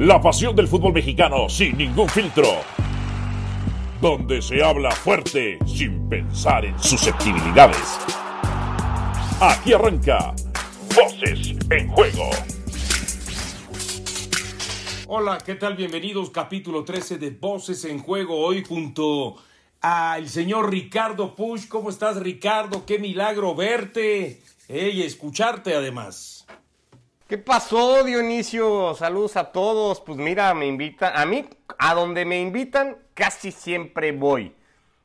La pasión del fútbol mexicano sin ningún filtro. Donde se habla fuerte sin pensar en susceptibilidades. Aquí arranca Voces en Juego. Hola, ¿qué tal? Bienvenidos, capítulo 13 de Voces en Juego. Hoy junto al señor Ricardo Push. ¿Cómo estás, Ricardo? Qué milagro verte y escucharte además. ¿Qué pasó, Dionisio? Saludos a todos. Pues mira, me invitan, a mí, a donde me invitan, casi siempre voy.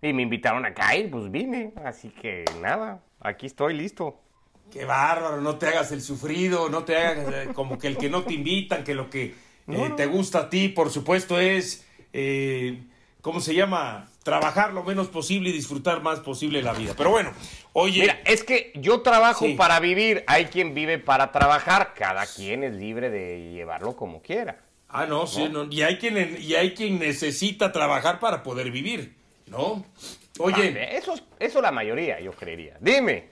Y me invitaron acá y pues vine. Así que nada, aquí estoy listo. Qué bárbaro, no te hagas el sufrido, no te hagas eh, como que el que no te invitan, que lo que eh, te gusta a ti, por supuesto, es, eh, ¿cómo se llama? Trabajar lo menos posible y disfrutar más posible la vida. Pero bueno, oye. Mira, es que yo trabajo para vivir, hay quien vive para trabajar, cada quien es libre de llevarlo como quiera. Ah, no, sí, y, hay quien, y hay quien necesita trabajar para poder vivir, ¿no? Oye. Eso, eso la mayoría, yo creería. Dime.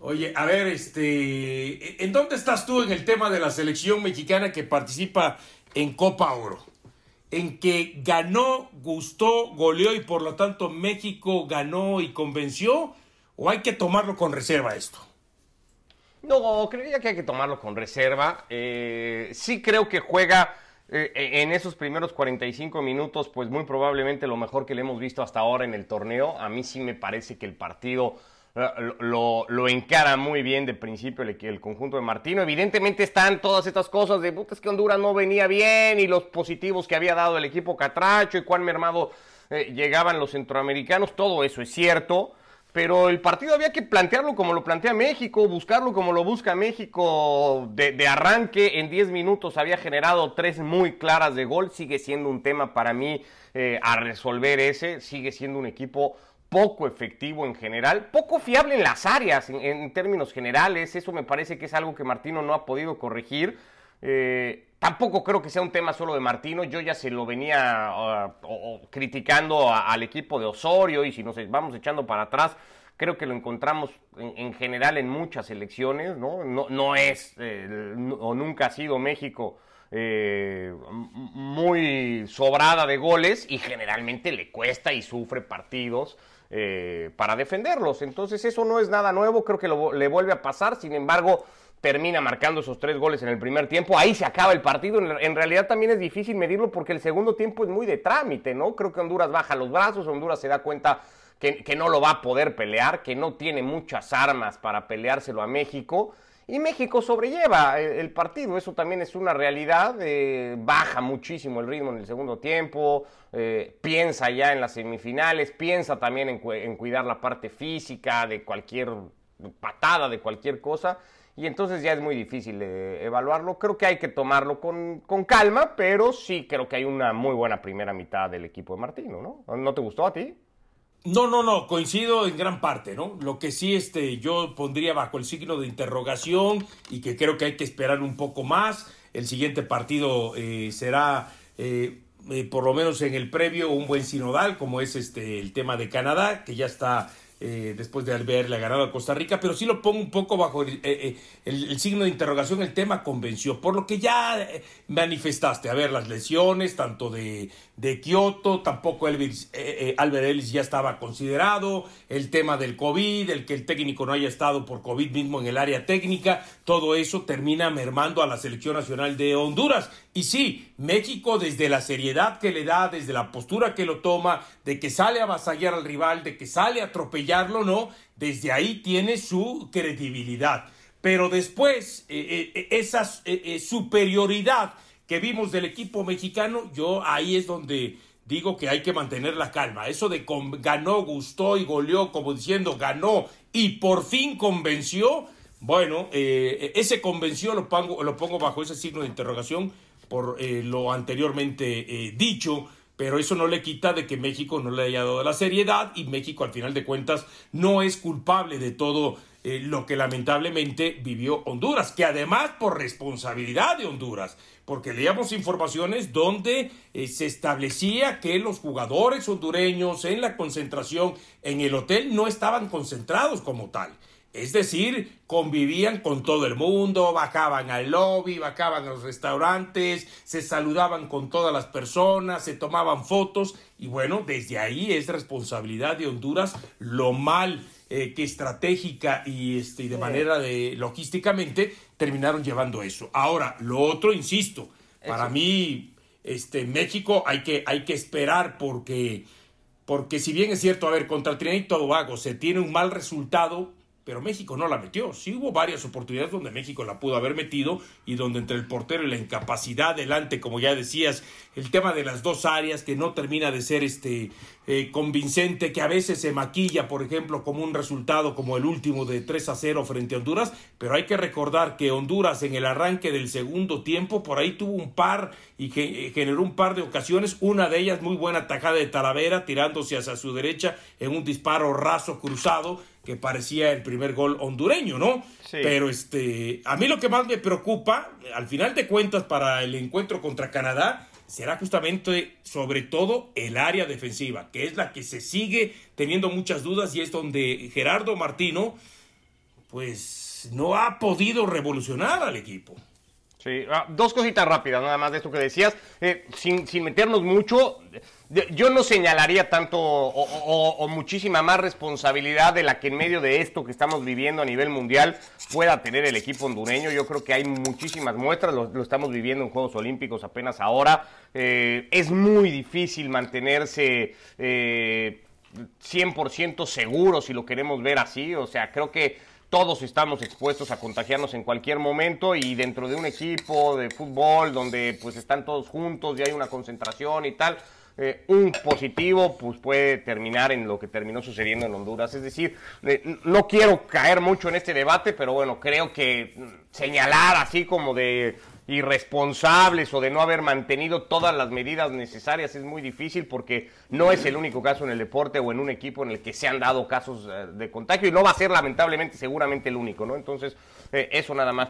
Oye, a ver, este, ¿en dónde estás tú en el tema de la selección mexicana que participa en Copa Oro? ¿En que ganó, gustó, goleó y por lo tanto México ganó y convenció? ¿O hay que tomarlo con reserva esto? No, creía que hay que tomarlo con reserva. Eh, sí creo que juega eh, en esos primeros 45 minutos, pues muy probablemente lo mejor que le hemos visto hasta ahora en el torneo. A mí sí me parece que el partido lo, lo, encara muy bien de principio el, el, conjunto de Martino. Evidentemente están todas estas cosas de, puta, es que Honduras no venía bien y los positivos que había dado el equipo Catracho y cuán mermado eh, llegaban los centroamericanos, todo eso es cierto. Pero el partido había que plantearlo como lo plantea México, buscarlo como lo busca México de, arranque. En 10 minutos había generado tres muy claras de gol. Sigue siendo un tema para mí eh, a resolver ese. Sigue siendo un equipo poco efectivo en general, poco fiable en las áreas en, términos generales. Eso me parece que es algo que Martino no ha podido corregir. Eh, tampoco creo que sea un tema solo de Martino. Yo ya se lo venía ah, criticando al equipo de Osorio y si nos vamos echando para atrás, creo que lo encontramos en, general en muchas elecciones. No, no, es eh, o nunca ha sido México eh, muy sobrada de goles y generalmente le cuesta y sufre partidos eh, para defenderlos. Entonces eso no es nada nuevo, creo que le vuelve a pasar, sin embargo termina marcando esos tres goles en el primer tiempo, ahí se acaba el partido, en realidad también es difícil medirlo porque el segundo tiempo es muy de trámite, ¿no? Creo que Honduras baja los brazos, Honduras se da cuenta que no lo va a poder pelear, que no tiene muchas armas para peleárselo a México y México sobrelleva el, partido, eso también es una realidad, eh, baja muchísimo el ritmo en el segundo tiempo, eh, piensa ya en las semifinales, piensa también en, cuidar la parte física de cualquier patada, de cualquier cosa, y entonces ya es muy difícil evaluarlo. Creo que hay que tomarlo con, con, calma, pero sí creo que hay una muy buena primera mitad del equipo de Martino, ¿no? ¿No te gustó a ti? No, no, no, coincido en gran parte, ¿no? Lo que sí este, yo pondría bajo el signo de interrogación y que creo que hay que esperar un poco más. El siguiente partido eh, será, eh, eh, por lo menos en el previo, un buen sinodal, como es este el tema de Canadá, que ya está después de haberle ganado a Costa Rica, pero sí lo pongo un poco bajo el, eh, signo de interrogación, el tema convenció, por lo que ya manifestaste, a ver, las lesiones, tanto de, de Kioto, tampoco Elvis, Albert Ellis ya estaba considerado, el tema del COVID, el que el técnico no haya estado por COVID mismo en el área técnica, todo eso termina mermando a la selección nacional de Honduras. Y sí, México desde la seriedad que le da, desde la postura que lo toma, de que sale a avasallar al rival, de que sale a atropellar no, desde ahí tiene su credibilidad. Pero después, eh, eh, esa eh, superioridad que vimos del equipo mexicano, yo ahí es donde digo que hay que mantener la calma. Eso de ganó, gustó y goleó, como diciendo ganó y por fin convenció. Bueno, ese convenció lo pongo, lo pongo bajo ese signo de interrogación por lo anteriormente dicho pero eso no le quita de que México no le haya dado la seriedad y México al final de cuentas no es culpable de todo eh, lo que lamentablemente vivió Honduras, que además por responsabilidad de Honduras, porque leíamos informaciones donde eh, se establecía que los jugadores hondureños en la concentración en el hotel no estaban concentrados como tal. Es decir, convivían con todo el mundo, bajaban al lobby, bajaban a los restaurantes, se saludaban con todas las personas, se tomaban fotos y bueno, desde ahí es responsabilidad de Honduras lo mal eh, que estratégica y, este, de manera de logísticamente terminaron llevando eso. Ahora, lo otro, insisto, para mí, este, México hay que, hay que esperar porque, porque si bien es cierto, a ver, contra Trinidad y Tobago se tiene un mal resultado, pero México no la metió. Sí hubo varias oportunidades donde México la pudo haber metido y donde entre el portero y la incapacidad delante, como ya decías, el tema de las dos áreas que no termina de ser este eh, convincente, que a veces se maquilla, por ejemplo, como un resultado como el último de 3 a 0 frente a Honduras, pero hay que recordar que Honduras en el arranque del segundo tiempo por ahí tuvo un par y eh, generó un par de ocasiones, una de ellas muy buena tajada de Talavera tirándose hacia su derecha en un disparo raso cruzado que parecía el primer gol hondureño, ¿no? Sí. Pero este, a mí lo que más me preocupa, al final de cuentas, para el encuentro contra Canadá, será justamente, sobre todo, el área defensiva, que es la que se sigue teniendo muchas dudas y es donde Gerardo Martino, pues, no ha podido revolucionar al equipo. Sí, ah, dos cositas rápidas, nada más de esto que decías, eh, sin, sin meternos mucho yo no señalaría tanto o, muchísima más responsabilidad de la que en medio de esto que estamos viviendo a nivel mundial pueda tener el equipo hondureño. Yo creo que hay muchísimas muestras, lo, estamos viviendo en Juegos Olímpicos apenas ahora. Eh, es muy difícil mantenerse eh, 100% seguro si lo queremos ver así. O sea, creo que todos estamos expuestos a contagiarnos en cualquier momento y dentro de un equipo de fútbol donde pues están todos juntos y hay una concentración y tal eh, un positivo pues puede terminar en lo que terminó sucediendo en Honduras. Es decir, eh, no quiero caer mucho en este debate, pero bueno, creo que señalar así como de irresponsables o de no haber mantenido todas las medidas necesarias es muy difícil porque no es el único caso en el deporte o en un equipo en el que se han dado casos eh, de contagio y no va a ser lamentablemente seguramente el único, ¿no? Entonces, eso nada más.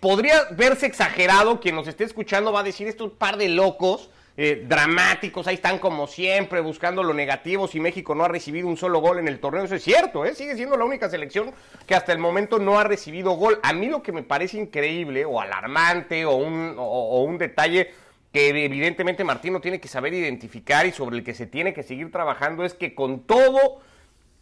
podría verse exagerado, quien nos esté escuchando va a decir estos par de locos eh, dramáticos, ahí están como siempre buscando lo negativo si México no ha recibido un solo gol en el torneo. Eso es cierto, ¿eh? sigue siendo la única selección que hasta el momento no ha recibido gol. A mí lo que me parece increíble o alarmante o un, o, un detalle que evidentemente Martino tiene que saber identificar y sobre el que se tiene que seguir trabajando es que con todo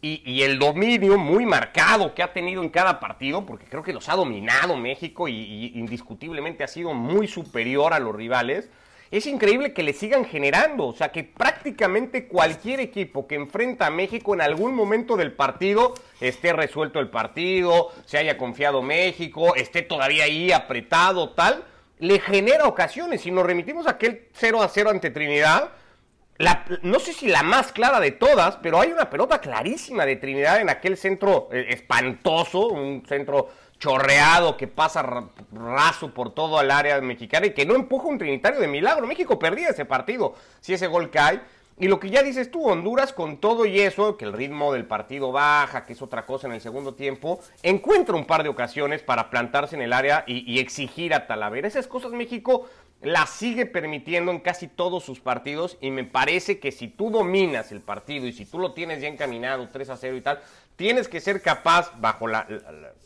y, el dominio muy marcado que ha tenido en cada partido, porque creo que los ha dominado México y indiscutiblemente ha sido muy superior a los rivales, es increíble que le sigan generando. O sea, que prácticamente cualquier equipo que enfrenta a México en algún momento del partido esté resuelto el partido, se haya confiado México, esté todavía ahí apretado, tal, le genera ocasiones. Si nos remitimos a aquel 0 a 0 ante Trinidad, no sé si la más clara de todas, pero hay una pelota clarísima de Trinidad en aquel centro eh, espantoso, un centro chorreado que pasa raso por todo el área mexicana y que no empuja un trinitario de milagro. México perdía ese partido si ese gol cae. Y lo que ya dices tú, Honduras con todo y eso, que el ritmo del partido baja, que es otra cosa en el segundo tiempo, encuentra un par de ocasiones para plantarse en el área y, y exigir a Talavera. Esas cosas México las sigue permitiendo en casi todos sus partidos y me parece que si tú dominas el partido y si tú lo tienes ya encaminado 3 a 0 y tal, tienes que ser capaz, bajo la,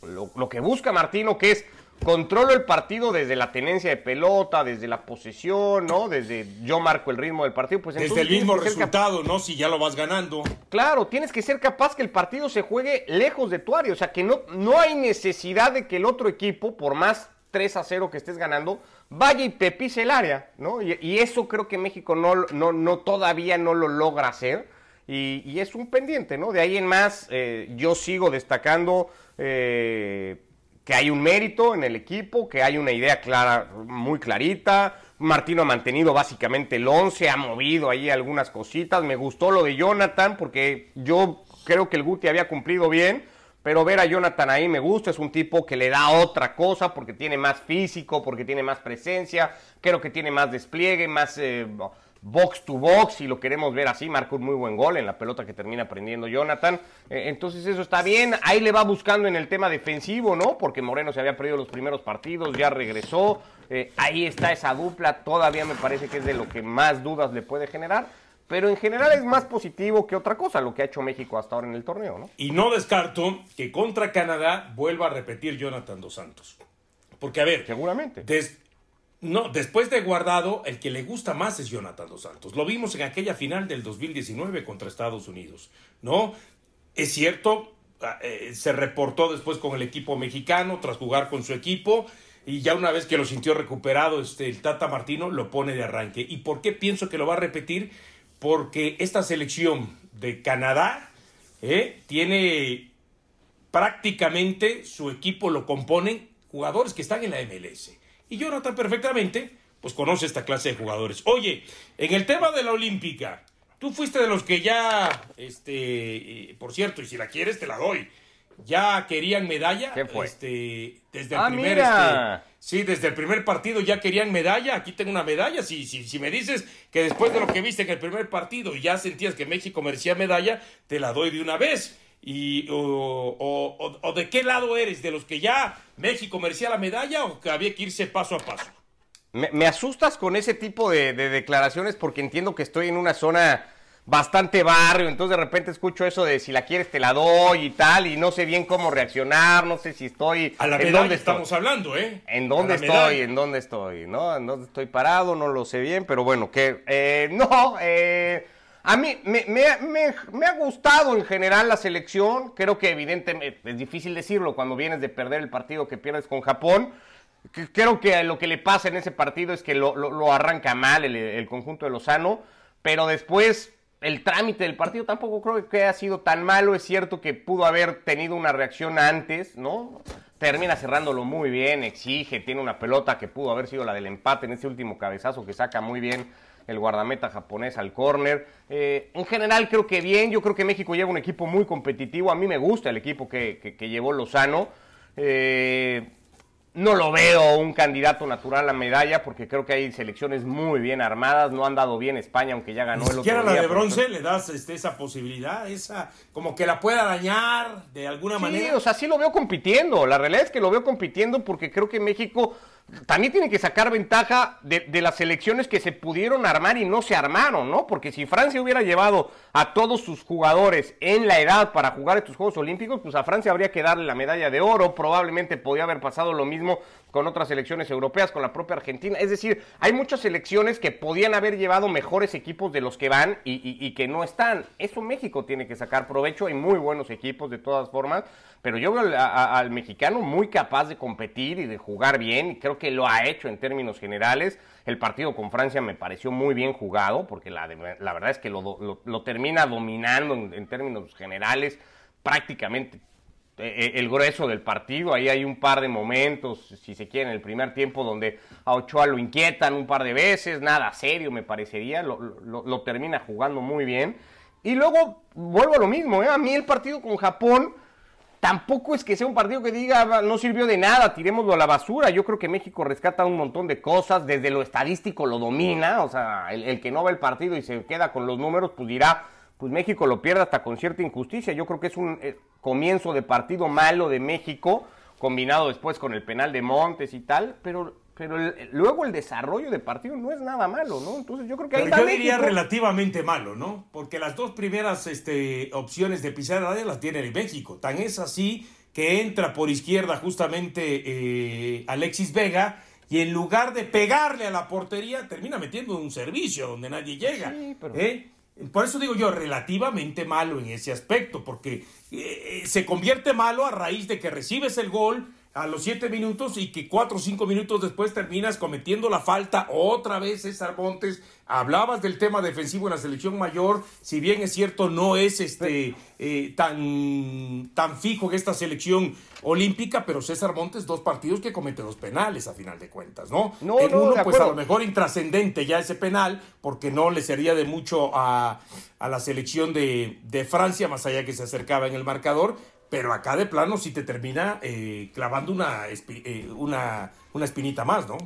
lo, que busca Martino, que es controlo el partido desde la tenencia de pelota, desde la posesión, ¿no? Desde yo marco el ritmo del partido. Pues desde el mismo resultado, ¿no? Si ya lo vas ganando. Claro, tienes que ser capaz que el partido se juegue lejos de tu área. O sea, que no, no hay necesidad de que el otro equipo, por más 3 a 0 que estés ganando, vaya y te pise el área, ¿no? Y, eso creo que México no, no, no, todavía no lo logra hacer. Y, es un pendiente, ¿no? De ahí en más, eh, yo sigo destacando eh, que hay un mérito en el equipo, que hay una idea clara, muy clarita. Martino ha mantenido básicamente el 11, ha movido ahí algunas cositas. Me gustó lo de Jonathan, porque yo creo que el Guti había cumplido bien. Pero ver a Jonathan ahí me gusta, es un tipo que le da otra cosa porque tiene más físico, porque tiene más presencia, creo que tiene más despliegue, más eh, box to box, si lo queremos ver así, marcó un muy buen gol en la pelota que termina prendiendo Jonathan. Eh, entonces eso está bien, ahí le va buscando en el tema defensivo, ¿no? Porque Moreno se había perdido los primeros partidos, ya regresó, eh, ahí está esa dupla, todavía me parece que es de lo que más dudas le puede generar. pero en general es más positivo que otra cosa lo que ha hecho México hasta ahora en el torneo, ¿no? Y no descarto que contra Canadá vuelva a repetir Jonathan Dos Santos. Porque, a ver, seguramente. No, después de Guardado, el que le gusta más es Jonathan Dos Santos. Lo vimos en aquella final del 2019 contra Estados Unidos, ¿no? Es cierto, ah, eh, se reportó después con el equipo mexicano tras jugar con su equipo y ya una vez que lo sintió recuperado, este, el Tata Martino lo pone de arranque. ¿Y por qué pienso que lo va a repetir? porque esta selección de Canadá eh, tiene prácticamente su equipo lo componen jugadores que están en la MLS. Y Jonathan perfectamente, pues conoce esta clase de jugadores. Oye, en el tema de la Olímpica, tú fuiste de los que ya, este, eh, por cierto, y si la quieres te la doy ya querían medalla. ¿Qué fue? Este, desde el ah, primer, este, sí, desde el primer partido ya querían medalla. Aquí tengo una medalla. Si, si, si me dices que después de lo que viste en el primer partido ya sentías que México merecía medalla, te la doy de una vez. Y, o, o, de qué lado eres? ¿De los que ya México merecía la medalla o que había que irse paso a paso? Me, asustas con ese tipo de declaraciones porque entiendo que estoy en una zona bastante barrio, entonces de repente escucho eso de si la quieres te la doy y tal, y no sé bien cómo reaccionar, no sé si estoy... A la ¿En dónde estamos hablando, ¿eh? ¿En dónde estoy? ¿En dónde estoy? ¿No? ¿En dónde estoy parado? No lo sé bien, pero bueno, que... Eh, no, eh, A mí me, ha gustado en general la selección, creo que evidentemente es difícil decirlo cuando vienes de perder el partido que pierdes con Japón, creo que lo que le pasa en ese partido es que lo, lo, arranca mal el, el conjunto de Lozano, pero después el trámite del partido tampoco creo que haya sido tan malo. Es cierto que pudo haber tenido una reacción antes, ¿no? Termina cerrándolo muy bien, exige, tiene una pelota que pudo haber sido la del empate en ese último cabezazo que saca muy bien el guardameta japonés al córner. Eh, en general creo que bien, yo creo que México lleva un equipo muy competitivo. A mí me gusta el equipo que, que, llevó Lozano. Eh, no lo veo un candidato natural a medalla porque creo que hay selecciones muy bien armadas. No han dado bien España, aunque ya ganó el otro día. la de bronce le das este, esa posibilidad, esa como que la pueda dañar de alguna manera. Sí, o sea, sí lo veo compitiendo. La realidad es que lo veo compitiendo porque creo que México también tiene que sacar ventaja de, las selecciones que se pudieron armar y no se armaron, ¿no? Porque si Francia hubiera llevado a todos sus jugadores en la edad para jugar estos Juegos Olímpicos, pues a Francia habría que darle la medalla de oro, probablemente podría haber pasado lo mismo con otras selecciones europeas, con la propia Argentina. Es decir, hay muchas selecciones que podían haber llevado mejores equipos de los que van y, que no están. Eso México tiene que sacar provecho, hay muy buenos equipos de todas formas, pero yo veo al mexicano muy capaz de competir y de jugar bien, y creo que lo ha hecho en términos generales. El partido con Francia me pareció muy bien jugado, porque la, la verdad es que lo, termina dominando en términos generales prácticamente el grueso del partido. Ahí hay un par de momentos, si se quiere, en el primer tiempo donde a Ochoa lo inquietan un par de veces, nada serio me parecería, lo, termina jugando muy bien. Y luego vuelvo a lo mismo, ¿eh? a mí el partido con Japón tampoco es que sea un partido que diga no sirvió de nada, tirémoslo a la basura. Yo creo que México rescata un montón de cosas, desde lo estadístico lo domina, o sea, el, el que no ve el partido y se queda con los números, pues dirá pues México lo pierde hasta con cierta injusticia. Yo creo que es un eh, comienzo de partido malo de México, combinado después con el penal de Montes y tal, pero, pero luego el desarrollo de partido no es nada malo, ¿no? Entonces yo creo que ahí yo diría relativamente malo, ¿no? Porque las dos primeras este, opciones de pisar área las tiene el México. Tan es así que entra por izquierda justamente eh, Alexis Vega y en lugar de pegarle a la portería termina metiendo un servicio donde nadie llega. Sí, pero... ¿eh? Por eso digo yo, relativamente malo en ese aspecto, porque eh, se convierte malo a raíz de que recibes el gol, a los siete minutos y que cuatro o cinco minutos después terminas cometiendo la falta otra vez César Montes. Hablabas del tema defensivo en la selección mayor, si bien es cierto no es este eh, tan, tan fijo en esta selección olímpica, pero César Montes dos partidos que comete dos penales a final de cuentas, ¿no? No, en no, uno pues a lo mejor intrascendente ya ese penal porque no le sería de mucho a, a la selección de, de Francia más allá que se acercaba en el marcador, pero acá de plano sí te termina eh, clavando una, eh, una, una, espinita más, ¿no?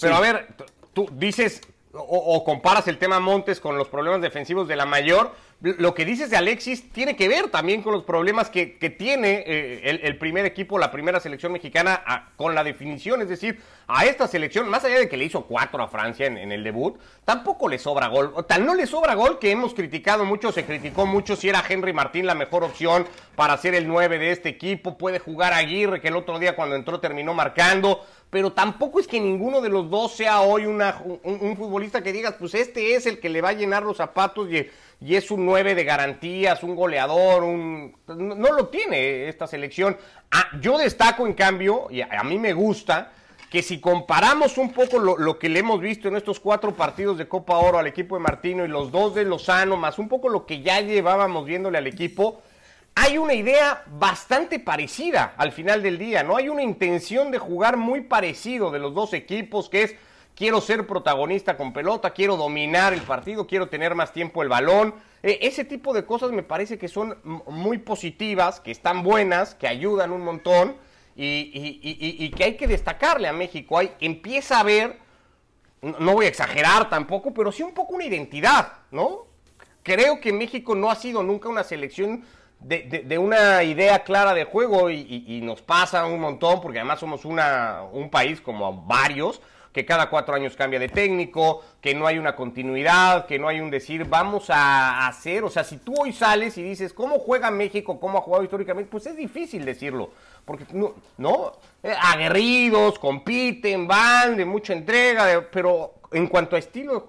Pero a ver, tú dices o, comparas el tema Montes con los problemas defensivos de la mayor, lo que dices de Alexis tiene que ver también con los problemas que, tiene eh, el, primer equipo, la primera selección mexicana con la definición. Es decir, a esta selección, más allá de que le hizo cuatro a Francia en, el debut, tampoco le sobra gol. Tal no le sobra gol que hemos criticado mucho, se criticó mucho si era Henry Martín la mejor opción para ser el 9 de este equipo. Puede jugar Aguirre, que el otro día cuando entró terminó marcando pero tampoco es que ninguno de los dos sea hoy una, un, futbolista que digas, pues este es el que le va a llenar los zapatos y, es un 9 de garantías, un goleador, un... No, lo tiene esta selección. Ah, yo destaco, en cambio, y a, mí me gusta, que si comparamos un poco lo, lo, que le hemos visto en estos cuatro partidos de Copa Oro al equipo de Martino y los dos de Lozano, más un poco lo que ya llevábamos viéndole al equipo, hay una idea bastante parecida al final del día, ¿no? Hay una intención de jugar muy parecido de los dos equipos, que es quiero ser protagonista con pelota, quiero dominar el partido, quiero tener más tiempo el balón. E, ese tipo de cosas me parece que son muy positivas, que están buenas, que ayudan un montón y, que hay que destacarle a México. Hay, empieza a haber, no voy a exagerar tampoco, pero sí un poco una identidad, ¿no? Creo que México no ha sido nunca una selección de, una idea clara de juego y, nos pasa un montón porque además somos una, un país como varios que cada cuatro años cambia de técnico, que no hay una continuidad, que no hay un decir vamos a hacer, o sea, si tú hoy sales y dices cómo juega México, cómo ha jugado históricamente, pues es difícil decirlo, porque no, no eh, aguerridos, compiten, van de mucha entrega, pero en cuanto a estilo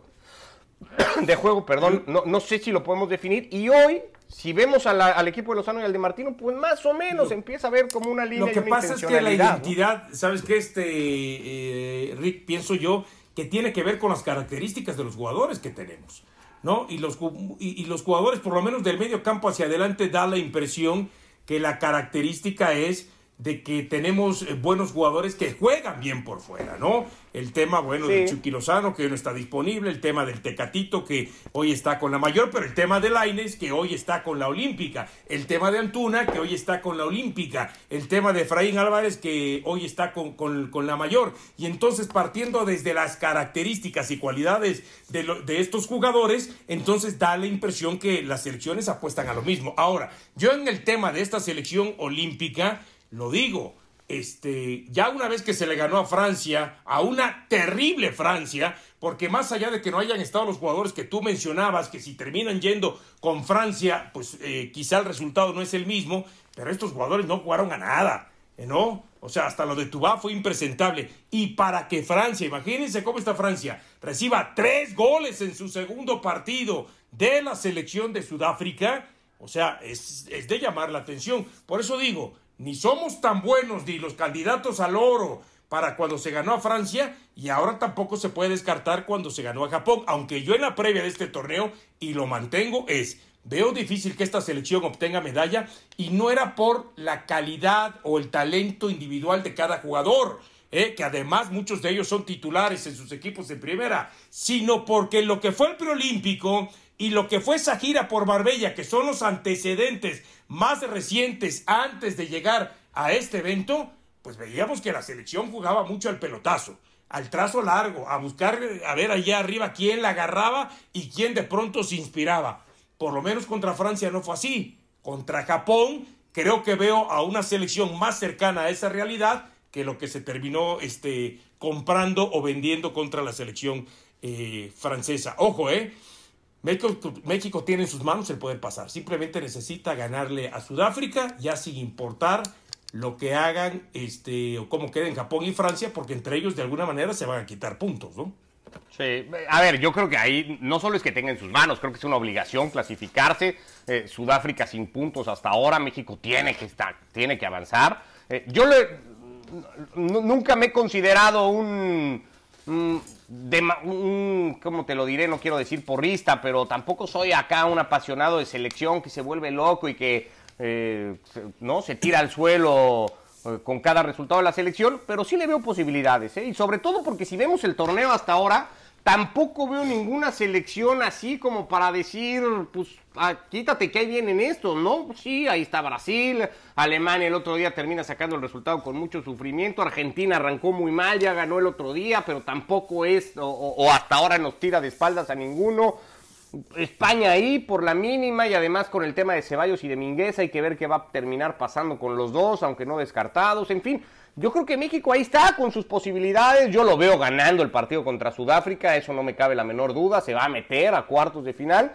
de juego, perdón, no, no sé si lo podemos definir. Y hoy si vemos al equipo de Lozano y al de Martino, pues más o menos empieza a ver como una línea. Lo que pasa es que la identidad, ¿sabes qué? Este, eh, Rick, pienso yo, que tiene que ver con las características de los jugadores que tenemos. ¿no? Y los, y, los jugadores, por lo menos del medio campo hacia adelante, da la impresión que la característica es de que tenemos eh, buenos jugadores que juegan bien por fuera, ¿no? El tema, bueno, de Chucky Lozano, que hoy no está disponible, el tema del Tecatito, que hoy está con la mayor, pero el tema de Laines, que hoy está con la Olímpica, el tema de Antuna, que hoy está con la Olímpica, el tema de Efraín Álvarez, que hoy está con, con, la mayor. Y entonces, partiendo desde las características y cualidades de, de estos jugadores, entonces da la impresión que las selecciones apuestan a lo mismo. Ahora, yo en el tema de esta selección olímpica, lo digo, este, ya una vez que se le ganó a Francia, a una terrible Francia, porque más allá de que no hayan estado los jugadores que tú mencionabas, que si terminan yendo con Francia, pues eh, quizá el resultado no es el mismo, pero estos jugadores no jugaron a nada, ¿eh, ¿no? O sea, hasta lo de Tubá fue impresentable. Y para que Francia, imagínense cómo está Francia, reciba tres goles en su segundo partido de la selección de Sudáfrica, o sea, es, es de llamar la atención. Por eso digo, ni somos tan buenos ni los candidatos al oro para cuando se ganó a Francia y ahora tampoco se puede descartar cuando se ganó a Japón, aunque yo en la previa de este torneo, y lo mantengo, es, veo difícil que esta selección obtenga medalla y no era por la calidad o el talento individual de cada jugador, eh, que además muchos de ellos son titulares en sus equipos de primera, sino porque lo que fue el preolímpico y lo que fue esa gira por Marbella, que son los antecedentes más recientes antes de llegar a este evento, pues veíamos que la selección jugaba mucho al pelotazo, al trazo largo, a buscar, a ver allá arriba quién la agarraba y quién de pronto se inspiraba. Por lo menos contra Francia no fue así. Contra Japón creo que veo a una selección más cercana a esa realidad que lo que se terminó este, comprando o vendiendo contra la selección eh, francesa. Ojo, ¿eh? México, tiene en sus manos el poder pasar. Simplemente necesita ganarle a Sudáfrica, ya sin importar lo que hagan este, o cómo queden Japón y Francia, porque entre ellos de alguna manera se van a quitar puntos, ¿no? Sí, a ver, yo creo que ahí no solo es que tenga en sus manos, creo que es una obligación clasificarse. Eh, Sudáfrica sin puntos hasta ahora, México tiene que estar, tiene que avanzar. Eh, yo le, nunca me he considerado un de, un, ¿cómo te lo diré? No quiero decir porrista, pero tampoco soy acá un apasionado de selección que se vuelve loco y que eh, no se tira al suelo eh, con cada resultado de la selección, pero sí le veo posibilidades, ¿eh? y sobre todo porque si vemos el torneo hasta ahora, tampoco veo ninguna selección así como para decir, pues, ah, quítate que ahí vienen estos, ¿no? Sí, ahí está Brasil, Alemania el otro día termina sacando el resultado con mucho sufrimiento, Argentina arrancó muy mal, ya ganó el otro día, pero tampoco es, o, hasta ahora nos tira de espaldas a ninguno. España ahí por la mínima y además con el tema de Ceballos y de Mingueza hay que ver qué va a terminar pasando con los dos, aunque no descartados, en fin. Yo creo que México ahí está con sus posibilidades. Yo lo veo ganando el partido contra Sudáfrica, eso no me cabe la menor duda. Se va a meter a cuartos de final.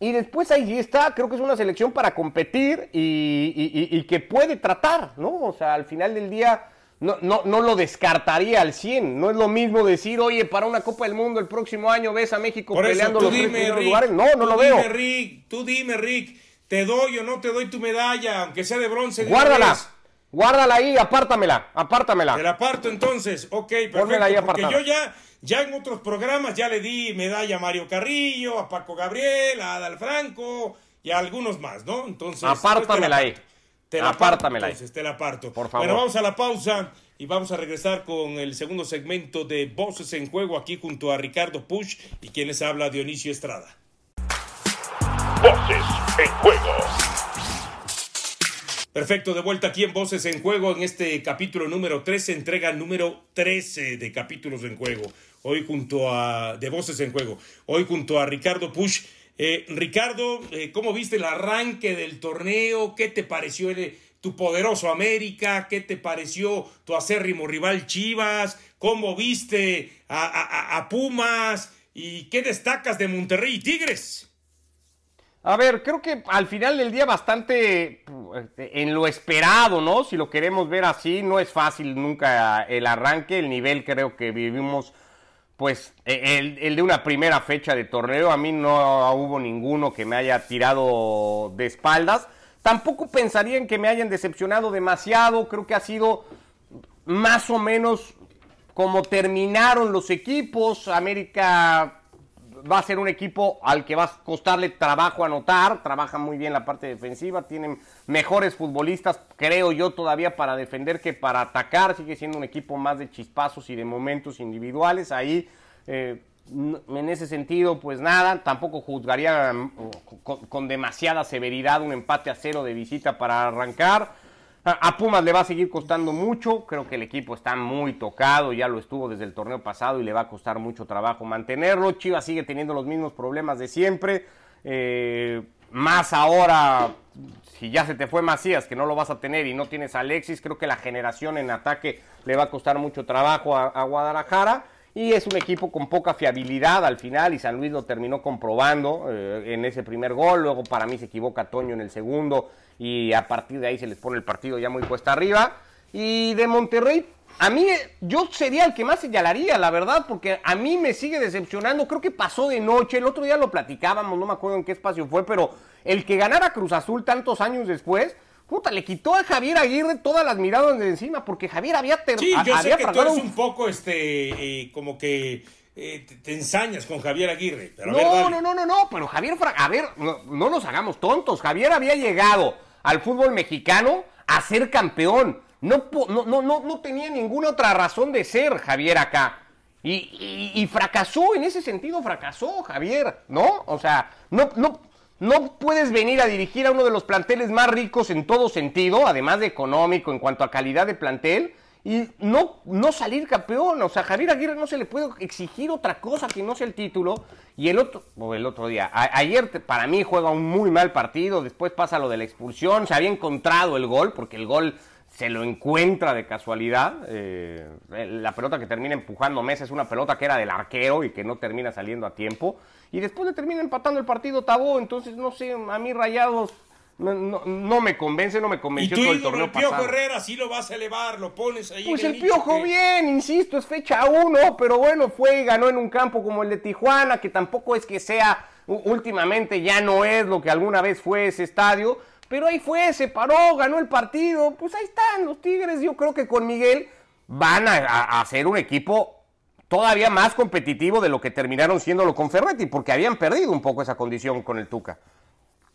Y después ahí está, creo que es una selección para competir y, que puede tratar, ¿no? O sea, al final del día no, no, no lo descartaría al 100. No es lo mismo decir, oye, para una Copa del Mundo el próximo año ves a México peleando los dime, lugares. No, no lo dime, veo. Rick, tú dime, Rick, ¿te doy o no te doy tu medalla, aunque sea de bronce? Guárdala. Guárdala ahí, apártamela, apártamela. Te la aparto entonces, ok, perfecto. Ahí porque yo ya, ya en otros programas ya le di medalla a Mario Carrillo, a Paco Gabriel, a Adal Franco y a algunos más, ¿no? Entonces, pues, apártamela ahí. Te la apártamela ahí. Entonces, te la aparto. Por favor. Bueno, vamos a la pausa y vamos a regresar con el segundo segmento de Voces en Juego aquí junto a Ricardo Push y quienes habla Dionisio Estrada. Voces en Juego. Perfecto, de vuelta aquí en Voces en Juego en este capítulo número 13, entrega número 13 de capítulos en juego. Hoy junto a de Voces en Juego. Hoy junto a Ricardo Push. Eh, Ricardo, eh, ¿cómo viste el arranque del torneo? ¿Qué te pareció tu poderoso América? ¿Qué te pareció tu acérrimo rival Chivas? ¿Cómo viste a Pumas? ¿Y qué destacas de Monterrey y Tigres? A ver, creo que al final del día bastante este, en lo esperado, ¿no? Si lo queremos ver así, no es fácil nunca el arranque, el nivel creo que vivimos, pues e, el, de una primera fecha de torneo, a mí no hubo ninguno que me haya tirado de espaldas. Tampoco pensaría en que me hayan decepcionado demasiado, creo que ha sido más o menos como terminaron los equipos. América va a ser un equipo al que va a costarle trabajo anotar, trabaja muy bien la parte defensiva, tienen mejores futbolistas, creo yo, todavía para defender que para atacar, sigue siendo un equipo más de chispazos y de momentos individuales, ahí eh, en ese sentido, pues nada, tampoco juzgaría mm, con demasiada severidad un empate a cero de visita para arrancar. A Pumas le va a seguir costando mucho, creo que el equipo está muy tocado, ya lo estuvo desde el torneo pasado y le va a costar mucho trabajo mantenerlo. Chivas sigue teniendo los mismos problemas de siempre, eh, más ahora, si ya se te fue Macías, que no lo vas a tener y no tienes a Alexis, creo que la generación en ataque le va a costar mucho trabajo a, Guadalajara. Y es un equipo con poca fiabilidad al final y San Luis lo terminó comprobando eh, en ese primer gol. Luego para mí se equivoca Toño en el segundo y a partir de ahí se les pone el partido ya muy cuesta arriba. Y de Monterrey, a mí yo sería el que más señalaría, la verdad, porque a mí me sigue decepcionando. Creo que pasó de noche, el otro día lo platicábamos, no me acuerdo en qué espacio fue, pero el que ganara Cruz Azul tantos años después, puta, le quitó a Javier Aguirre todas las miradas de encima, porque Javier había Sí, yo sé que tú eres un poco, este, eh, como que eh, te, ensañas con Javier Aguirre. no, no, no, no, no, pero Javier, a ver, no, no nos hagamos tontos. Javier había llegado al fútbol mexicano a ser campeón. No, no, no, no, tenía ninguna otra razón de ser Javier acá. Y, fracasó, en ese sentido fracasó Javier, ¿no? O sea, no, no, no puedes venir a dirigir a uno de los planteles más ricos en todo sentido, además de económico, en cuanto a calidad de plantel, y no, no salir campeón. O sea, Javier Aguirre no se le puede exigir otra cosa que no sea el título. Y el otro, o el otro día, ayer para mí juega un muy mal partido, después pasa lo de la expulsión, se había encontrado el gol, porque el gol se lo encuentra de casualidad. Eh, la pelota que termina empujando Mesa es una pelota que era del arquero y que no termina saliendo a tiempo. Y después le termina empatando el partido Tabó, entonces no sé, a mí Rayados no, me convence, no me convenció todo el torneo el Piojo Herrera sí lo vas a elevar, lo pones ahí. Pues el, Piojo bien, insisto, es fecha uno, pero bueno, fue y ganó en un campo como el de Tijuana, que tampoco es que sea, últimamente ya no es lo que alguna vez fue ese estadio, pero ahí fue, se paró, ganó el partido, pues ahí están los Tigres, yo creo que con Miguel van a, hacer un equipo todavía más competitivo de lo que terminaron siéndolo con Ferretti, porque habían perdido un poco esa condición con el Tuca.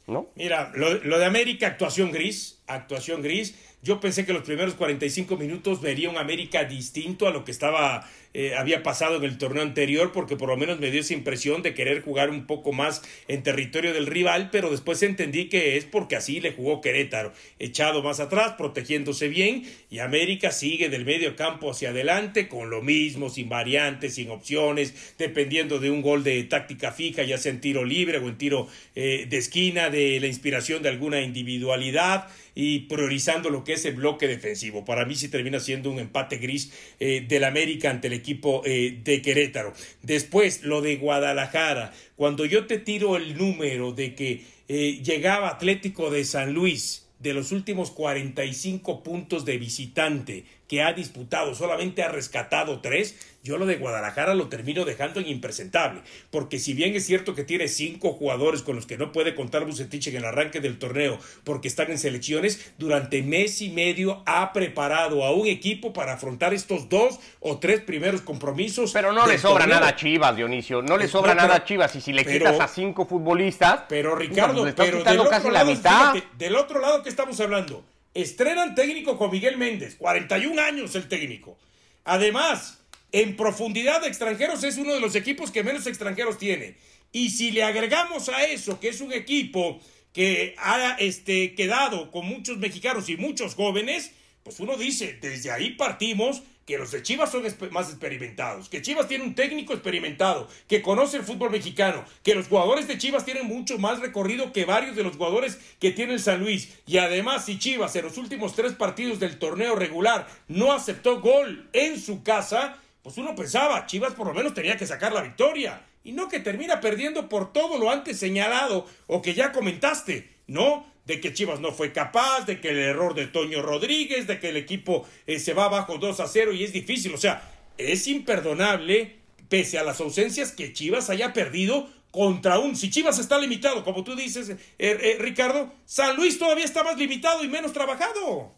¿no? Mira, lo, de América, actuación gris, actuación gris. Yo pensé que los primeros 45 minutos vería un América distinto a lo que estaba eh, había pasado en el torneo anterior, porque por lo menos me dio esa impresión de querer jugar un poco más en territorio del rival, pero después entendí que es porque así le jugó Querétaro, echado más atrás, protegiéndose bien, y América sigue del medio campo hacia adelante con lo mismo, sin variantes, sin opciones, dependiendo de un gol de táctica fija, ya sea en tiro libre o en tiro eh, de esquina, de la inspiración de alguna individualidad y priorizando lo que es el bloque defensivo. Para mí sí termina siendo un empate gris eh, del América ante el equipo eh, de Querétaro. Después, lo de Guadalajara. Cuando yo te tiro el número de que eh, llegaba Atlético de San Luis de los últimos 45 puntos de visitante que ha disputado, solamente ha rescatado tres, yo lo de Guadalajara lo termino dejando en impresentable, porque si bien es cierto que tiene cinco jugadores con los que no puede contar Bucetich en el arranque del torneo porque están en selecciones, durante mes y medio ha preparado a un equipo para afrontar estos dos o tres primeros compromisos. Pero no le sobra nada a Chivas, Dionisio, no le sobra nada a Chivas y si le quitas a cinco futbolistas, pero Ricardo, pero del otro, lado, del otro lado que estamos hablando, estrenan técnico con Miguel Méndez, 41 años el técnico. Además, en profundidad de extranjeros es uno de los equipos que menos extranjeros tiene. Y si le agregamos a eso que es un equipo que ha este, quedado con muchos mexicanos y muchos jóvenes, pues uno dice, desde ahí partimos que los de Chivas son más experimentados, que Chivas tiene un técnico experimentado, que conoce el fútbol mexicano, que los jugadores de Chivas tienen mucho más recorrido que varios de los jugadores que tiene el San Luis. Y además, si Chivas en los últimos tres partidos del torneo regular no aceptó gol en su casa, pues uno pensaba, Chivas por lo menos tenía que sacar la victoria. Y no que termina perdiendo por todo lo antes señalado o que ya comentaste. No, de que Chivas no fue capaz, de que el error de Toño Rodríguez, de que el equipo eh, se va abajo 2 a 0 y es difícil. O sea, es imperdonable, pese a las ausencias, que Chivas haya perdido contra un. Si Chivas está limitado, como tú dices, eh, eh, Ricardo, San Luis todavía está más limitado y menos trabajado.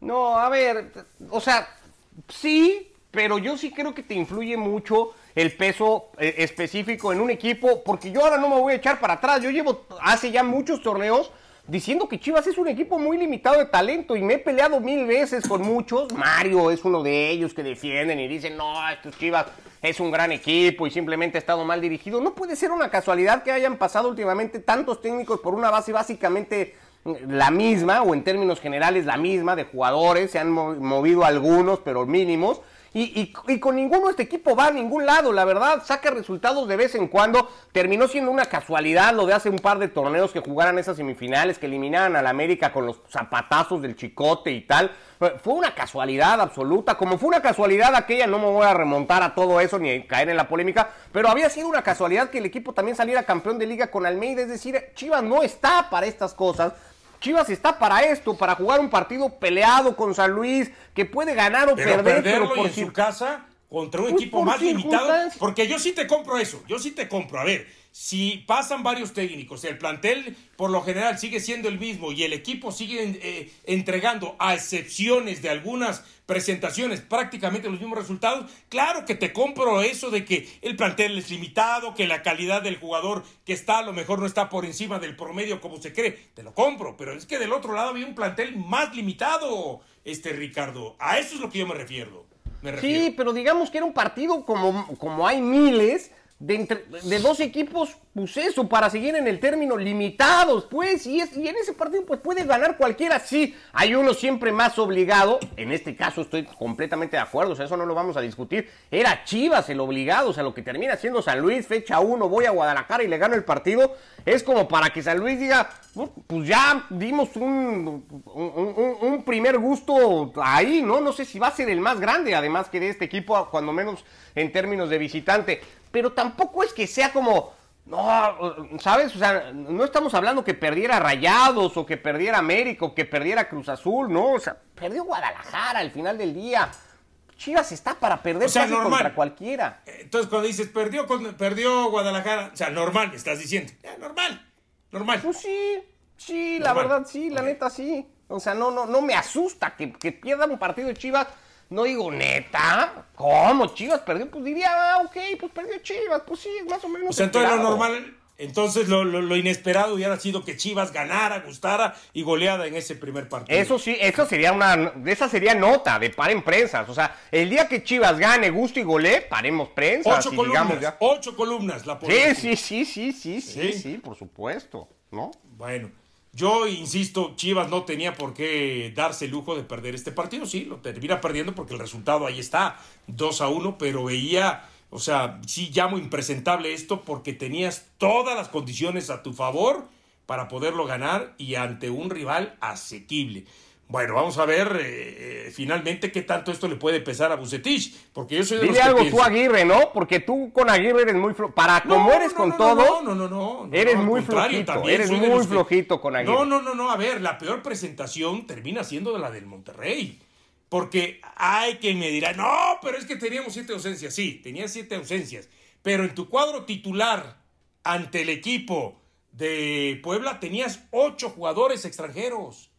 No, a ver, o sea, sí, pero yo sí creo que te influye mucho el peso eh, específico en un equipo, porque yo ahora no me voy a echar para atrás. Yo llevo hace ya muchos torneos diciendo que Chivas es un equipo muy limitado de talento y me he peleado mil veces con muchos. Mario es uno de ellos que defienden y dicen, no, estos Chivas es un gran equipo y simplemente ha estado mal dirigido. No puede ser una casualidad que hayan pasado últimamente tantos técnicos por una base básicamente la misma o en términos generales la misma de jugadores, se han movido algunos pero mínimos y, con ninguno este equipo va a ningún lado, la verdad, saca resultados de vez en cuando. Terminó siendo una casualidad lo de hace un par de torneos que jugaran esas semifinales, que eliminaran al América con los zapatazos del chicote y tal. Fue una casualidad absoluta, como fue una casualidad aquella, no me voy a remontar a todo eso ni caer en la polémica, pero había sido una casualidad que el equipo también saliera campeón de liga con Almeida, es decir, Chivas no está para estas cosas. Chivas está para esto, para jugar un partido peleado con San Luis, que puede ganar o perder, pero por en su casa contra un pues equipo más limitado. Porque yo sí te compro eso, yo sí te compro. A ver, si pasan varios técnicos, el plantel por lo general sigue siendo el mismo y el equipo sigue eh, entregando, a excepciones de algunas presentaciones, prácticamente los mismos resultados, claro que te compro eso de que el plantel es limitado, que la calidad del jugador que está a lo mejor no está por encima del promedio como se cree, te lo compro, pero es que del otro lado había un plantel más limitado, este Ricardo, a eso es lo que yo me refiero. Me refiero. Sí, pero digamos que era un partido como, como hay miles de, de, dos equipos, pues eso, para seguir en el término limitados, pues, y, es, y en ese partido pues puede ganar cualquiera, sí, hay uno siempre más obligado, en este caso estoy completamente de acuerdo, o sea, eso no lo vamos a discutir, era Chivas el obligado, o sea, lo que termina siendo San Luis, fecha uno, voy a Guadalajara y le gano el partido, es como para que San Luis diga, pues ya dimos un, un, un primer gusto ahí, ¿no? No sé si va a ser el más grande, además que de este equipo, cuando menos en términos de visitante pero tampoco es que sea como, no, ¿sabes? O sea, no estamos hablando que perdiera Rayados o que perdiera América o que perdiera Cruz Azul, no, o sea, perdió Guadalajara al final del día. Chivas está para perder contra cualquiera. Entonces, cuando dices perdió, perdió Guadalajara, o sea, normal, estás diciendo. normal, normal. Pues sí, sí, la verdad sí, la neta sí. O sea, no, no, no me asusta que, que pierda un partido de Chivas no digo, neta, ¿cómo? Chivas perdió, pues diría, ah, ok, pues perdió Chivas, pues sí, más o menos. Pues entonces lo normal, Entonces lo, lo, inesperado hubiera sido que Chivas ganara, gustara y goleada en ese primer partido. Eso sí, eso sería una, esa sería nota de par en prensas. O sea, el día que Chivas gane, guste y golee, paremos prensas. Ocho columnas, ocho columnas la sí, sí, sí, sí, sí, sí, sí, por supuesto, ¿no? Bueno, yo insisto, Chivas no tenía por qué darse el lujo de perder este partido. Sí, lo termina perdiendo porque el resultado ahí está, 2 a 1, pero veía o sea, sí llamo impresentable esto porque tenías todas las condiciones a tu favor para poderlo ganar y ante un rival asequible. Bueno, vamos a ver eh, finalmente qué tanto esto le puede pesar a Bucetich, porque yo soy de Dile algo tú Aguirre, ¿no? Porque tú con Aguirre eres muy flojito. Para como eres con todo, no, no, no, eres muy flojito, eres muy flojito con Aguirre. No, no, no, no, a ver, la peor presentación termina siendo la del Monterrey. Porque hay quien me dirá, no, pero es que teníamos siete ausencias. Sí, tenías siete ausencias. Pero en tu cuadro titular ante el equipo de Puebla tenías ocho jugadores extranjeros.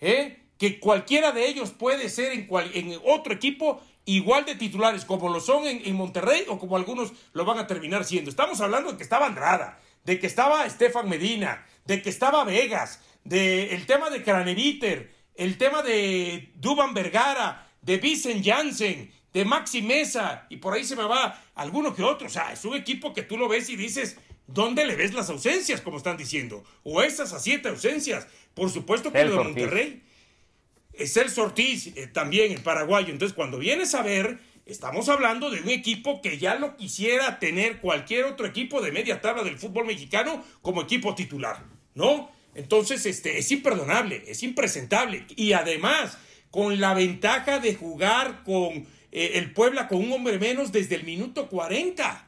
¿eh? Que cualquiera de ellos puede ser en, en otro equipo igual de titulares como lo son en, Monterrey o como algunos lo van a terminar siendo. Estamos hablando de que estaba Andrada, de que estaba Estefan Medina, de que estaba Vegas, del tema de Craneviter el tema de Duban Vergara, de Vicen Jansen, de Maxi Mesa, y por ahí se me va alguno que otro. O sea, es un equipo que tú lo ves y dices, ¿dónde le ves las ausencias, como están diciendo? O esas a siete ausencias. Por supuesto que el de Monterrey. Es el eh, también el paraguayo. Entonces, cuando vienes a ver, estamos hablando de un equipo que ya lo quisiera tener cualquier otro equipo de media tabla del fútbol mexicano como equipo titular, ¿no? Entonces, este, es imperdonable, es impresentable. Y además, con la ventaja de jugar con eh, el Puebla con un hombre menos desde el minuto 40.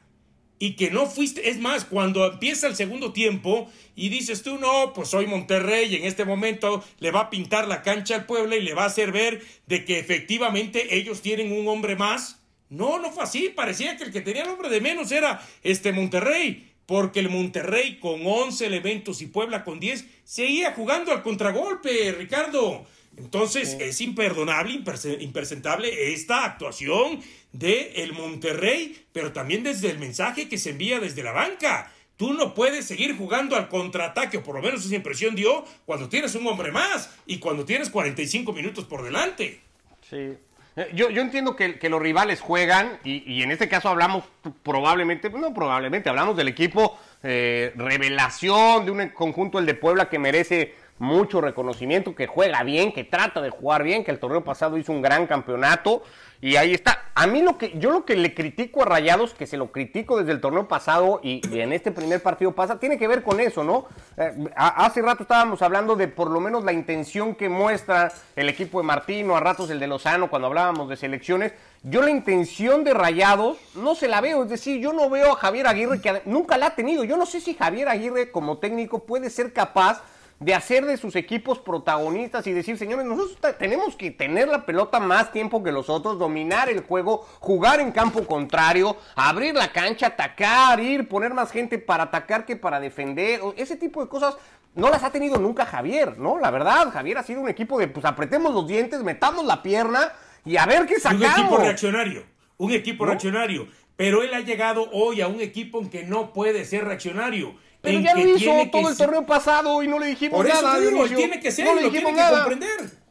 Y que no fuiste, es más, cuando empieza el segundo tiempo y dices tú, no, pues soy Monterrey y en este momento le va a pintar la cancha al Puebla y le va a hacer ver de que efectivamente ellos tienen un hombre más. No, no fue así, parecía que el que tenía el hombre de menos era este Monterrey porque el Monterrey con 11 elementos y Puebla con 10 seguía jugando al contragolpe, Ricardo. Entonces es imperdonable, impresentable esta actuación de el Monterrey, pero también desde el mensaje que se envía desde la banca. Tú no puedes seguir jugando al contraataque, o por lo menos esa impresión dio cuando tienes un hombre más y cuando tienes 45 minutos por delante. Sí, eh, yo, yo entiendo que, que, los rivales juegan y, y, en este caso hablamos probablemente, no probablemente, hablamos del equipo eh, revelación de un conjunto, el de Puebla, que merece mucho reconocimiento, que juega bien, que trata de jugar bien, que el torneo pasado hizo un gran campeonato y ahí está. A mí lo que yo lo que le critico a Rayados, que se lo critico desde el torneo pasado y, en este primer partido pasa, tiene que ver con eso, ¿no? Eh, hace rato estábamos hablando de por lo menos la intención que muestra el equipo de Martino, a ratos el de Lozano, cuando hablábamos de selecciones. Yo la intención de Rayados no se la veo, es decir, yo no veo a Javier Aguirre que nunca la ha tenido. Yo no sé si Javier Aguirre como técnico puede ser capaz de hacer de sus equipos protagonistas y decir, señores, nosotros tenemos que tener la pelota más tiempo que los otros, dominar el juego, jugar en campo contrario, abrir la cancha, atacar, ir, poner más gente para atacar que para defender. Ese tipo de cosas no las ha tenido nunca Javier, ¿no? La verdad, Javier ha sido un equipo de, pues apretemos los dientes, metamos la pierna y a ver qué sacamos. Un equipo reaccionario, un equipo reaccionario. Pero él ha llegado hoy a un equipo en que no puede ser reaccionario pero ya lo hizo todo el torneo pasado y no le dijimos por nada. Eso digo, tiene que ser, no lo tiene que comprender.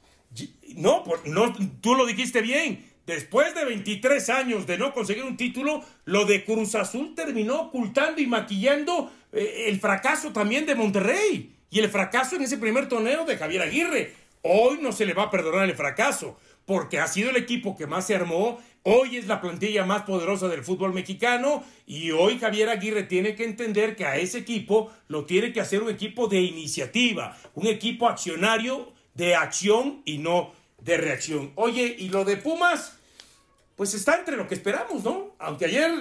No, no, tú lo dijiste bien. Después de 23 años de no conseguir un título, lo de Cruz Azul terminó ocultando y maquillando eh, el fracaso también de Monterrey y el fracaso en ese primer torneo de Javier Aguirre. Hoy no se le va a perdonar el fracaso porque ha sido el equipo que más se armó Hoy es la plantilla más poderosa del fútbol mexicano y hoy Javier Aguirre tiene que entender que a ese equipo lo tiene que hacer un equipo de iniciativa, un equipo accionario de acción y no de reacción. Oye, y lo de Pumas, pues está entre lo que esperamos, ¿no? Aunque ayer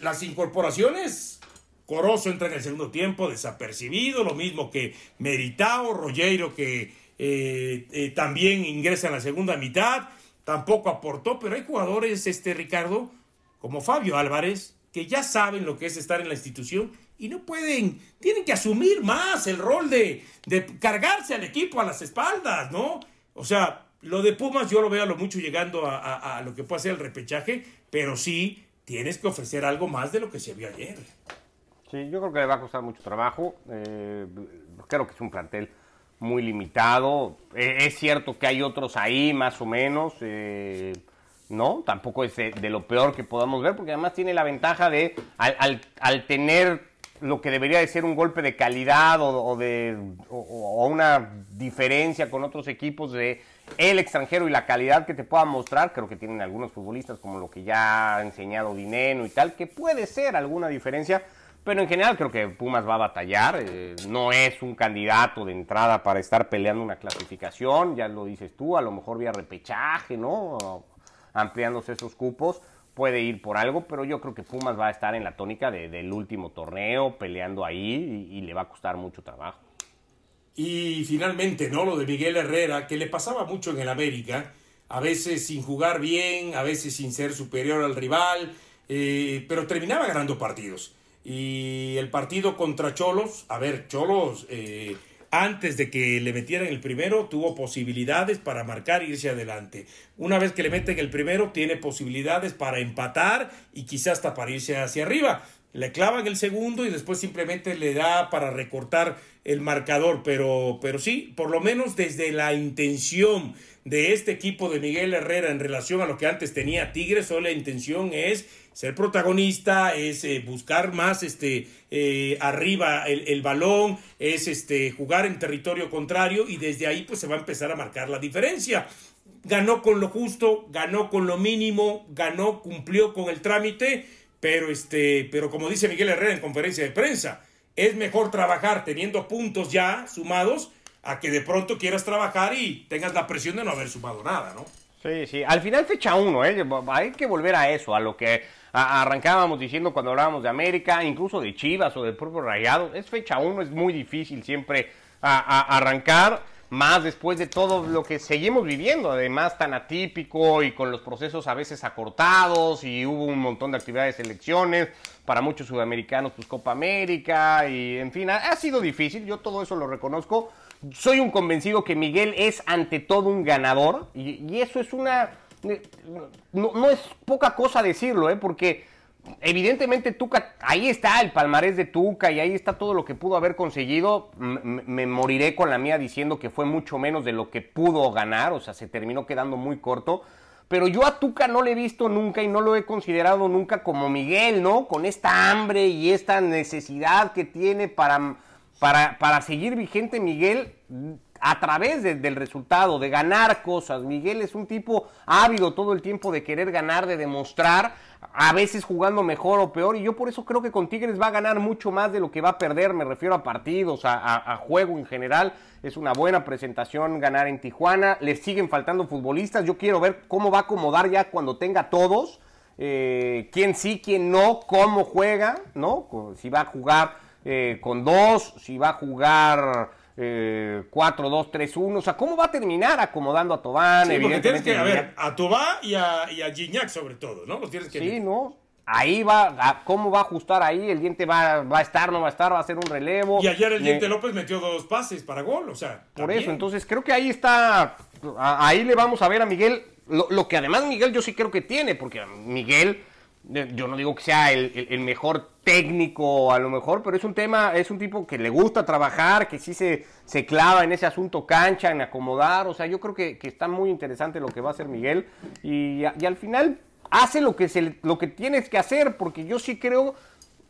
las incorporaciones, Corozo entra en el segundo tiempo, desapercibido, lo mismo que Meritao, Rollero que eh, eh, también ingresa en la segunda mitad tampoco aportó, pero hay jugadores, este Ricardo, como Fabio Álvarez, que ya saben lo que es estar en la institución y no pueden, tienen que asumir más el rol de, de cargarse al equipo a las espaldas, ¿no? O sea, lo de Pumas yo lo veo a lo mucho llegando a, a lo que puede ser el repechaje, pero sí tienes que ofrecer algo más de lo que se vio ayer. Sí, yo creo que le va a costar mucho trabajo. Eh, creo que es un plantel muy limitado. Eh, es cierto que hay otros ahí, más o menos. Eh, no, tampoco es de, lo peor que podamos ver, porque además tiene la ventaja de, al, tener lo que debería de ser un golpe de calidad o, de, o, una diferencia con otros equipos de el extranjero y la calidad que te pueda mostrar, creo que tienen algunos futbolistas como lo que ya ha enseñado Dineno y tal, que puede ser alguna diferencia, pero en general creo que Pumas va a batallar. Eh, no es un candidato de entrada para estar peleando una clasificación. Ya lo dices tú, a lo mejor vía repechaje, ¿no? Ampliándose esos cupos. Puede ir por algo, pero yo creo que Pumas va a estar en la tónica del último torneo, peleando ahí y, le va a costar mucho trabajo. Y finalmente, ¿no? Lo de Miguel Herrera, que le pasaba mucho en el América, a veces sin jugar bien, a veces sin ser superior al rival, eh, pero terminaba ganando partidos. Y el partido contra Cholos, a ver, Cholos, eh, antes de que le metieran el primero, tuvo posibilidades para marcar e irse adelante. Una vez que le meten el primero, tiene posibilidades para empatar y quizás hasta para irse hacia arriba. Le clavan el segundo y después simplemente le da para recortar el marcador. Pero, pero sí, por lo menos desde la intención de este equipo de Miguel Herrera en relación a lo que antes tenía Tigres, solo la intención es ser protagonista, es eh, buscar más este, eh, arriba el, balón, es este, jugar en territorio contrario y desde ahí pues se va a empezar a marcar la diferencia. Ganó con lo justo, ganó con lo mínimo, ganó, cumplió con el trámite, pero, este, pero como dice Miguel Herrera en conferencia de prensa, es mejor trabajar teniendo puntos ya sumados a que de pronto quieras trabajar y tengas la presión de no haber sumado nada, ¿no? Sí, sí. Al final fecha uno, ¿eh? Hay que volver a eso, a lo que arrancábamos diciendo cuando hablábamos de América, incluso de Chivas o del propio Rayado. Es fecha uno, es muy difícil siempre arrancar, más después de todo lo que seguimos viviendo, además tan atípico y con los procesos a veces acortados y hubo un montón de actividades de elecciones, para muchos sudamericanos pues Copa América y en fin, ha sido difícil, yo todo eso lo reconozco. Soy un convencido que Miguel es ante todo un ganador y eso es una no, es poca cosa decirlo, ¿eh? porque evidentemente Tuca, ahí está el palmarés de Tuca y ahí está todo lo que pudo haber conseguido. me moriré con la mía diciendo que fue mucho menos de lo que pudo ganar, o sea, se terminó quedando muy corto. Pero yo a Tuca no le he visto nunca y no lo he considerado nunca como Miguel, ¿no? Con esta hambre y esta necesidad que tiene para, para, para seguir vigente Miguel a través del resultado, de ganar cosas. Miguel es un tipo ávido todo el tiempo de querer ganar, de demostrar, a veces jugando mejor o peor, y yo por eso creo que con Tigres va a ganar mucho más de lo que va a perder, me refiero a partidos, a, juego en general. Es una buena presentación ganar en Tijuana, le siguen faltando futbolistas, yo quiero ver cómo va a acomodar ya cuando tenga todos. Eh, quién sí, quién no, cómo juega, ¿no? Si va a jugar eh, con dos, si va a jugar 4, 2, 3, 1. O sea, ¿cómo va a terminar acomodando a Tobán? Sí, porque tienes que, a ver, a Tobán y a, y a Gignac sobre todo, ¿no? tienes que... Sí, ¿no? Ahí va, ¿cómo va a ajustar ahí? El diente va, va a estar, no va a estar, va a hacer un relevo. Y ayer el diente López metió dos pases para gol, o sea. Por eso, entonces creo que ahí está, ahí le vamos a ver a Miguel, lo, lo que además Miguel yo sí creo que tiene, porque Miguel yo no digo que sea el, mejor técnico a lo mejor, pero es un tema, es un tipo que le gusta trabajar, que sí se, se clava en ese asunto cancha, en acomodar, o sea, yo creo que, está muy interesante lo que va a hacer Miguel. Y, al final hace lo que, se, lo que tienes que hacer, porque yo sí creo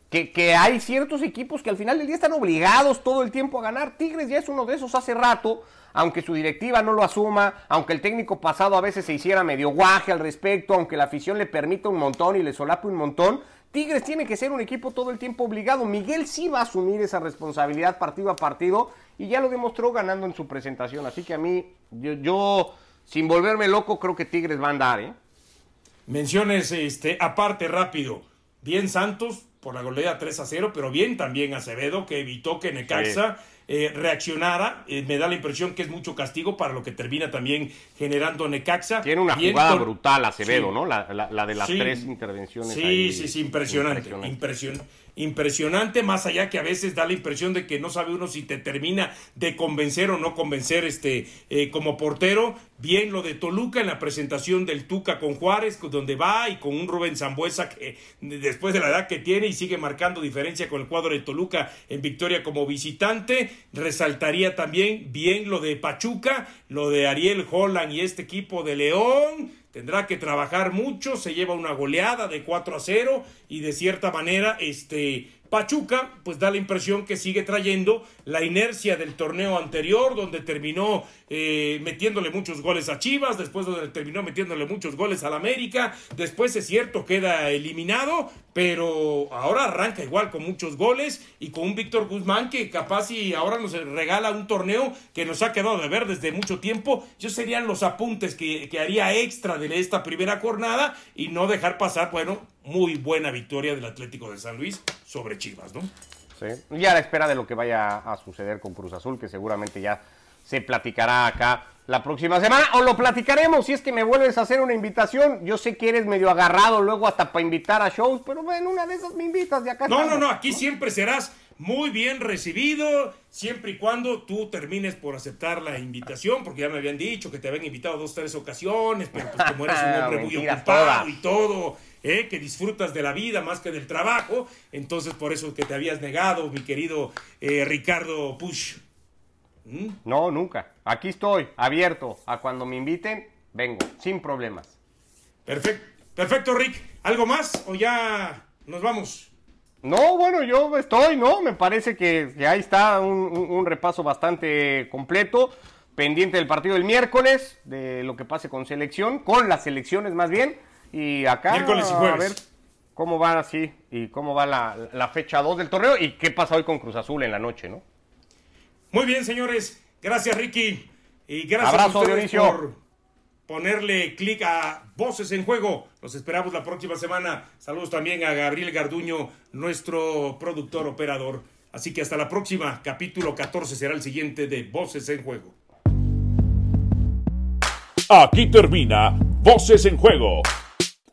que, que, hay ciertos equipos que al final del día están obligados todo el tiempo a ganar. Tigres ya es uno de esos hace rato, aunque su directiva no lo asuma, aunque el técnico pasado a veces se hiciera medio guaje al respecto, aunque la afición le permita un montón y le solape un montón, Tigres tiene que ser un equipo todo el tiempo obligado. Miguel sí va a asumir esa responsabilidad partido a partido y ya lo demostró ganando en su presentación. Así que a mí, yo, sin volverme loco, creo que Tigres va a andar. ¿eh? Menciones este, aparte rápido. Bien Santos por la goleada 3 a 0, pero bien también Acevedo que evitó que Necaxa eh, reaccionara. Eh, me da la impresión que es mucho castigo para lo que termina también generando Necaxa. Tiene una jugada brutal Acevedo, ¿no? La, de las tres intervenciones. Sí, sí, sí, impresionante. Impresionante impresionante, más allá que a veces da la impresión de que no sabe uno si te termina de convencer o no convencer este eh, como portero. Bien lo de Toluca en la presentación del Tuca con Juárez, donde va y con un Rubén Zambuesa que después de la edad que tiene y sigue marcando diferencia con el cuadro de Toluca en victoria como visitante. Resaltaría también bien lo de Pachuca, lo de Ariel Holland y este equipo de León tendrá que trabajar mucho, se lleva una goleada de 4 a 0 y de cierta manera este Pachuca pues da la impresión que sigue trayendo la inercia del torneo anterior donde terminó eh, metiéndole muchos goles a Chivas, después donde terminó metiéndole muchos goles al América, después es cierto queda eliminado, pero ahora arranca igual con muchos goles y con un Víctor Guzmán que capaz y ahora nos regala un torneo que nos ha quedado de ver desde mucho tiempo. Yo serían los apuntes que, que haría extra de esta primera jornada y no dejar pasar, bueno, muy buena victoria del Atlético de San Luis sobre Chivas, ¿no? Sí, y a la espera de lo que vaya a suceder con Cruz Azul, que seguramente ya se platicará acá la próxima semana, o lo platicaremos si es que me vuelves a hacer una invitación. Yo sé que eres medio agarrado luego hasta para invitar a shows, pero bueno, una de esas me invitas de acá. No, no, no, aquí siempre serás muy bien recibido, siempre y cuando tú termines por aceptar la invitación, porque ya me habían dicho que te habían invitado dos, tres ocasiones, pero pues como eres un hombre muy ocupado y todo, ¿eh? que disfrutas de la vida más que del trabajo, entonces por eso que te habías negado, mi querido eh, Ricardo Push. ¿Mm? No, nunca. Aquí estoy, abierto a cuando me inviten, vengo, sin problemas. Perfecto, perfecto, Rick. ¿Algo más o ya nos vamos? No, bueno, yo estoy, ¿no? Me parece que, ahí está un, repaso bastante completo pendiente del partido del miércoles, de lo que pase con selección, con las selecciones más bien. Y acá a ver cómo va así y cómo va la, fecha 2 del torneo y qué pasa hoy con Cruz Azul en la noche, ¿no? Muy bien, señores. Gracias, Ricky. Y gracias a ustedes por ponerle clic a Voces en Juego. Los esperamos la próxima semana. Saludos también a Gabriel Garduño, nuestro productor operador. Así que hasta la próxima. Capítulo 14 será el siguiente de Voces en Juego. Aquí termina Voces en Juego